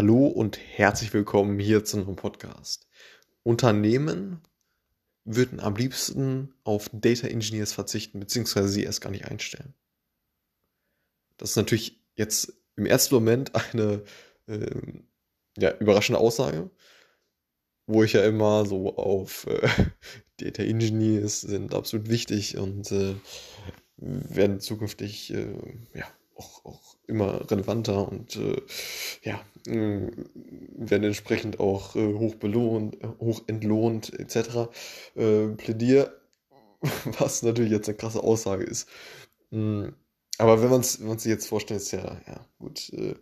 Hallo und herzlich willkommen hier zu einem Podcast. Unternehmen würden am liebsten auf Data Engineers verzichten, beziehungsweise sie erst gar nicht einstellen. Das ist natürlich jetzt im ersten Moment eine äh, ja, überraschende Aussage, wo ich ja immer so auf äh, Data Engineers sind absolut wichtig und äh, werden zukünftig äh, ja, auch, auch immer relevanter und äh, ja, äh, werden entsprechend auch äh, hoch belohnt, hoch entlohnt etc. Äh, plädier, was natürlich jetzt eine krasse Aussage ist. Mhm. Aber wenn man es sich jetzt vorstellt, ist ja, ja gut, äh,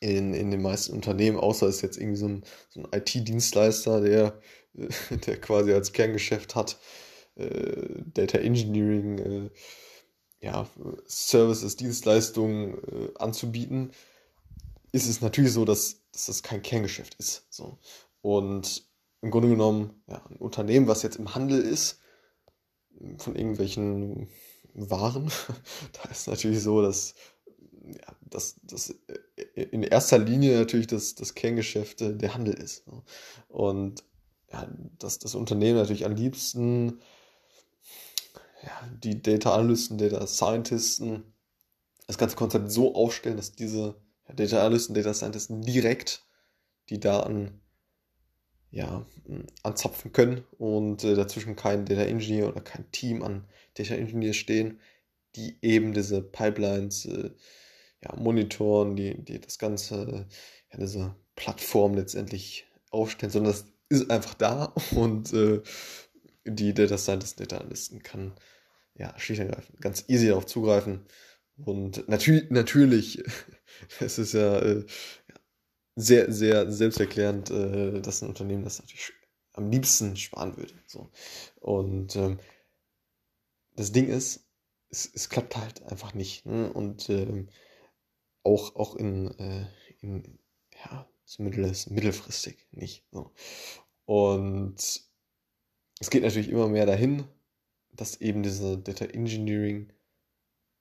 in, in den meisten Unternehmen, außer es ist jetzt irgendwie so ein, so ein IT-Dienstleister, der, der quasi als Kerngeschäft hat, äh, Data Engineering, ja, Services, Dienstleistungen äh, anzubieten, ist es natürlich so, dass, dass das kein Kerngeschäft ist. So. Und im Grunde genommen, ja, ein Unternehmen, was jetzt im Handel ist, von irgendwelchen Waren, da ist natürlich so, dass, ja, dass, dass in erster Linie natürlich das, das Kerngeschäft der Handel ist. Und ja, dass das Unternehmen natürlich am liebsten ja, die Data Analysten, Data Scientisten das ganze Konzept so aufstellen, dass diese Data Analysten, Data Scientisten direkt die Daten ja, anzapfen können und äh, dazwischen kein Data Engineer oder kein Team an Data Engineers stehen, die eben diese Pipelines äh, ja, monitoren, die, die das Ganze, ja, diese Plattform letztendlich aufstellen, sondern das ist einfach da und äh, die Data Scientist, Data Analysten kann ja schlicht und ganz easy darauf zugreifen. Und natürlich, natürlich, es ist ja äh, sehr, sehr selbsterklärend, äh, dass ein Unternehmen das natürlich am liebsten sparen würde. So. Und ähm, das Ding ist, es, es klappt halt einfach nicht. Ne? Und ähm, auch, auch in, äh, in ja, zumindest mittelfristig nicht. So. Und es geht natürlich immer mehr dahin, dass eben diese Data Engineering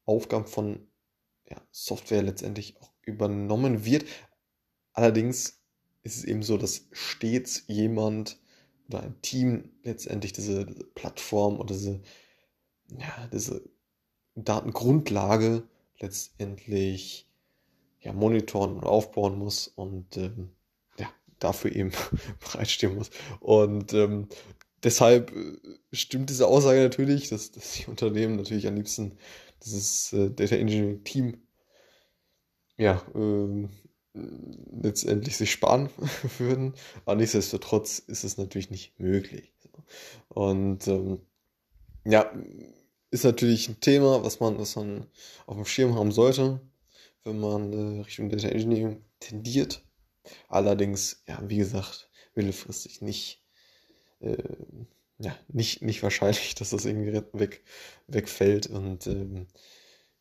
Aufgaben von ja, Software letztendlich auch übernommen wird. Allerdings ist es eben so, dass stets jemand oder ein Team letztendlich diese, Plattform oder diese, ja, diese Datengrundlage letztendlich ja, monitoren und aufbauen muss und ähm, ja, dafür eben bereitstehen muss. Und ähm, deshalb äh, stimmt diese Aussage natürlich, dass, dass die Unternehmen natürlich am liebsten dieses äh, Data Engineering Team ja, äh, letztendlich sich sparen würden. Aber nichtsdestotrotz ist es natürlich nicht möglich. Und ähm, ja, ist natürlich ein Thema, was man, was man auf dem Schirm haben sollte, wenn man äh, Richtung Data Engineering tendiert. Allerdings, ja, wie gesagt, mittelfristig nicht äh, ja, nicht, nicht wahrscheinlich, dass das irgendwie weg, wegfällt. Und ähm,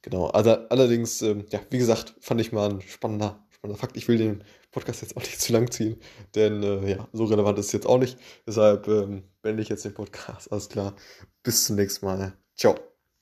genau, also allerdings, ähm, ja, wie gesagt, fand ich mal ein spannender, spannender Fakt. Ich will den Podcast jetzt auch nicht zu lang ziehen, denn äh, ja, so relevant ist es jetzt auch nicht. Deshalb ähm, beende ich jetzt den Podcast. Alles klar. Bis zum nächsten Mal. Ciao.